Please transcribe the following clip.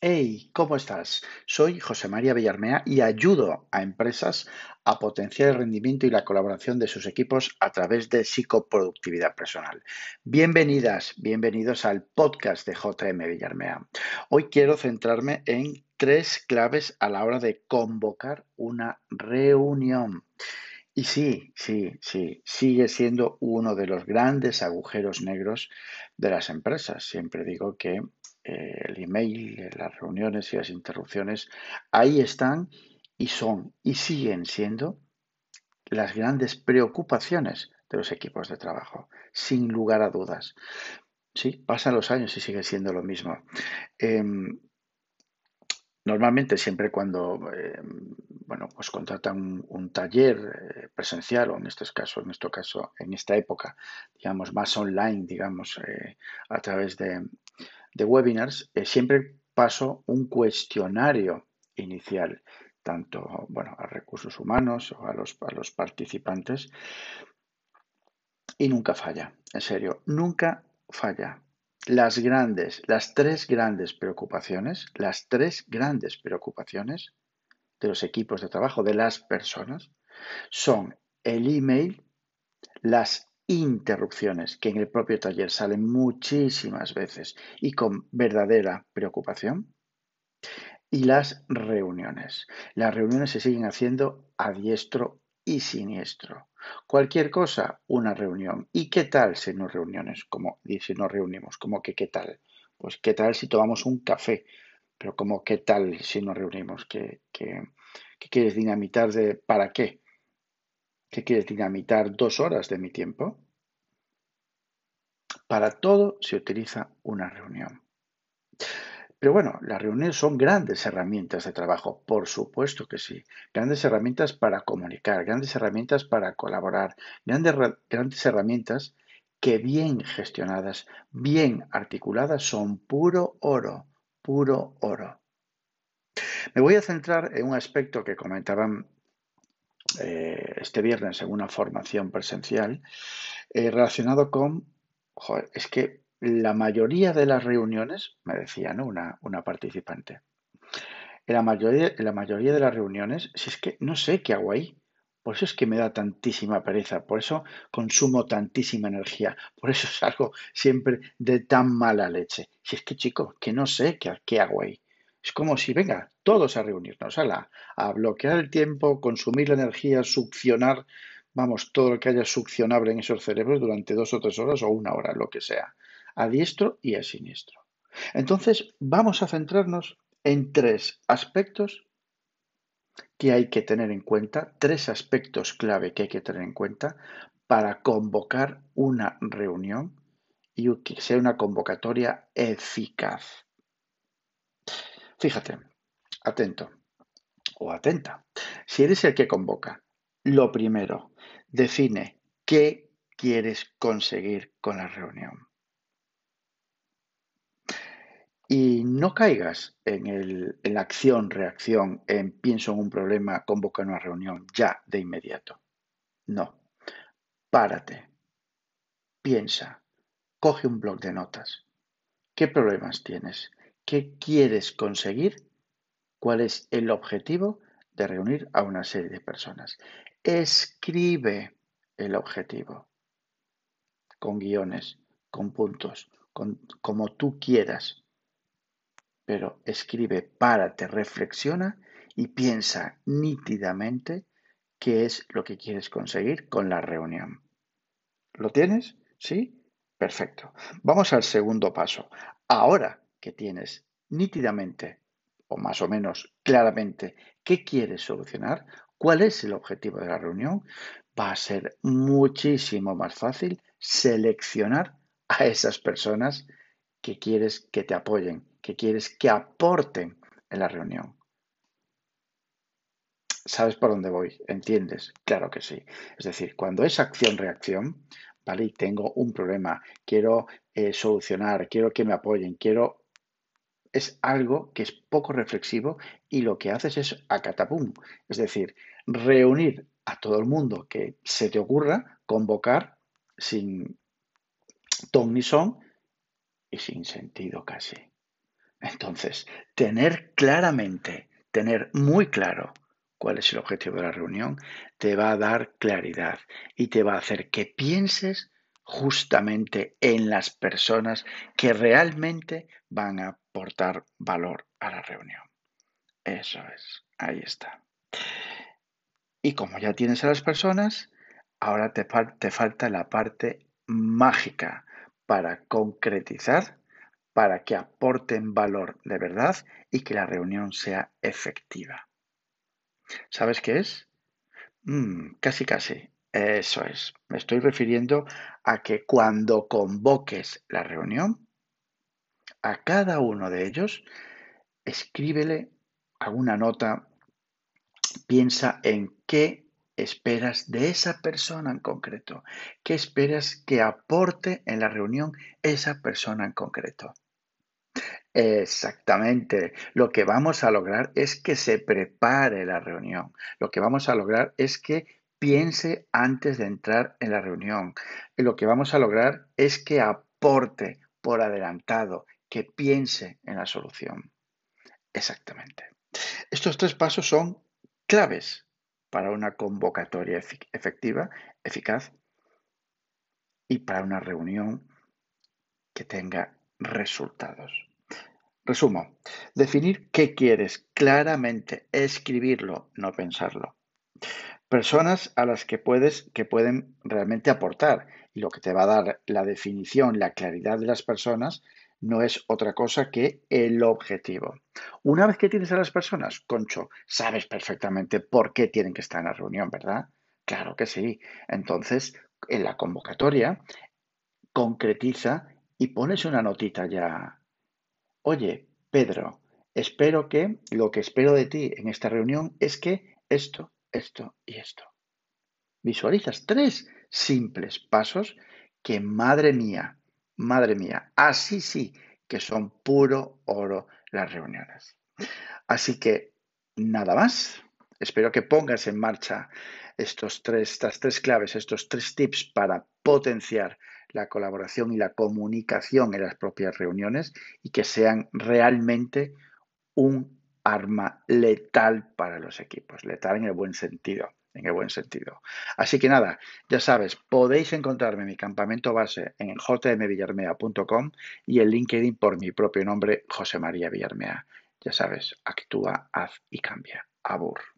Hey, ¿cómo estás? Soy José María Villarmea y ayudo a empresas a potenciar el rendimiento y la colaboración de sus equipos a través de psicoproductividad personal. Bienvenidas, bienvenidos al podcast de JM Villarmea. Hoy quiero centrarme en tres claves a la hora de convocar una reunión. Y sí, sí, sí, sigue siendo uno de los grandes agujeros negros de las empresas. Siempre digo que eh, el email, las reuniones y las interrupciones, ahí están y son y siguen siendo las grandes preocupaciones de los equipos de trabajo, sin lugar a dudas. Sí, pasan los años y sigue siendo lo mismo. Em, normalmente, siempre cuando em, bueno, pues contratan un, taller eh, presencial, o en este caso, en este caso, en esta época, digamos, más online, digamos, eh, a través de, de webinars, eh, siempre paso un cuestionario inicial, tanto bueno, a recursos humanos o a los, a los participantes, y nunca falla, en serio, nunca falla. Las grandes, las tres grandes preocupaciones, las tres grandes preocupaciones de los equipos de trabajo, de las personas, son el email, las interrupciones que en el propio taller salen muchísimas veces y con verdadera preocupación. Y las reuniones. Las reuniones se siguen haciendo a diestro y siniestro. Cualquier cosa, una reunión. ¿Y qué tal si no reuniones? Como si nos reunimos, como que qué tal? Pues qué tal si tomamos un café, pero como qué tal si nos reunimos, ¿Qué, qué, qué quieres dinamitar de para qué? ¿Qué quieres dinamitar dos horas de mi tiempo? Para todo se utiliza una reunión. Pero bueno, las reuniones son grandes herramientas de trabajo, por supuesto que sí. Grandes herramientas para comunicar, grandes herramientas para colaborar, grandes, grandes herramientas que bien gestionadas, bien articuladas, son puro oro, puro oro. Me voy a centrar en un aspecto que comentaban eh, este viernes en una formación presencial eh, relacionado con, es que la mayoría de las reuniones, me decía ¿no? una, una participante, en la, mayoría, en la mayoría de las reuniones, si es que no sé qué hago ahí, por eso es que me da tantísima pereza, por eso consumo tantísima energía, por eso salgo siempre de tan mala leche. Si es que, chico, que no sé qué, qué hago ahí. Es como si, venga, todos a reunirnos, a, la, a bloquear el tiempo, consumir la energía, succionar, vamos, todo lo que haya succionable en esos cerebros durante dos o tres horas o una hora, lo que sea, a diestro y a siniestro. Entonces, vamos a centrarnos en tres aspectos que hay que tener en cuenta, tres aspectos clave que hay que tener en cuenta para convocar una reunión y que sea una convocatoria eficaz. Fíjate, atento o atenta. Si eres el que convoca, lo primero, define qué quieres conseguir con la reunión. Y no caigas en, la acción-reacción, en pienso en un problema, convoca una reunión ya de inmediato. No, párate, piensa, coge un bloc de notas. ¿Qué problemas tienes? ¿Qué quieres conseguir? ¿Cuál es el objetivo de reunir a una serie de personas? Escribe el objetivo con guiones, con puntos, como tú quieras. Pero escribe, párate, reflexiona y piensa nítidamente qué es lo que quieres conseguir con la reunión. ¿Lo tienes? ¿Sí? Perfecto. Vamos al segundo paso. Ahora que tienes nítidamente o más o menos claramente qué quieres solucionar, cuál es el objetivo de la reunión, va a ser muchísimo más fácil seleccionar a esas personas que quieres que te apoyen, que quieres que aporten en la reunión. ¿Sabes por dónde voy? ¿Entiendes? Claro que sí. Es decir, cuando es acción-reacción, ¿vale? Y tengo un problema, quiero eh, solucionar, quiero que me apoyen, quiero es algo que es poco reflexivo y lo que haces es acatapum, es decir, reunir a todo el mundo que se te ocurra, convocar sin ton ni son y sin sentido casi. Entonces, tener claramente, tener muy claro cuál es el objetivo de la reunión, te va a dar claridad y te va a hacer que pienses justamente en las personas que realmente van a aportar valor a la reunión. Eso es, ahí está. Y como ya tienes a las personas, ahora te, falta la parte mágica para concretizar, para que aporten valor de verdad y que la reunión sea efectiva. ¿Sabes qué es? Mm, casi, casi. Eso es. Me estoy refiriendo a que cuando convoques la reunión, a cada uno de ellos, escríbele alguna nota, piensa en qué esperas de esa persona en concreto, qué esperas que aporte en la reunión esa persona en concreto. Exactamente. Lo que vamos a lograr es que se prepare la reunión. Lo que vamos a lograr es que piense antes de entrar en la reunión. Y lo que vamos a lograr es que aporte por adelantado, que piense en la solución. Exactamente. Estos tres pasos son claves para una convocatoria efectiva, eficaz y para una reunión que tenga resultados. Resumo, definir qué quieres claramente, escribirlo, no pensarlo. Personas a las que puedes, que pueden realmente aportar. Y lo que te va a dar la definición, la claridad de las personas, no es otra cosa que el objetivo. Una vez que tienes a las personas, Concho, sabes perfectamente por qué tienen que estar en la reunión, ¿verdad? Claro que sí. Entonces, en la convocatoria, concretiza y pones una notita ya Oye, Pedro, espero que lo que espero de ti en esta reunión es que esto, esto y esto. Visualizas tres simples pasos que, madre mía, madre mía, así sí que son puro oro las reuniones. Así que nada más. Espero que pongas en marcha estos tres, estas tres claves, estos tres tips para potenciar la colaboración y la comunicación en las propias reuniones y que sean realmente un arma letal para los equipos, letal en el buen sentido, en el buen sentido. Así que nada, ya sabes, podéis encontrarme en mi campamento base en jmvillarmea.com y en LinkedIn por mi propio nombre, José María Villarmea. Ya sabes, actúa, haz y cambia. Abur.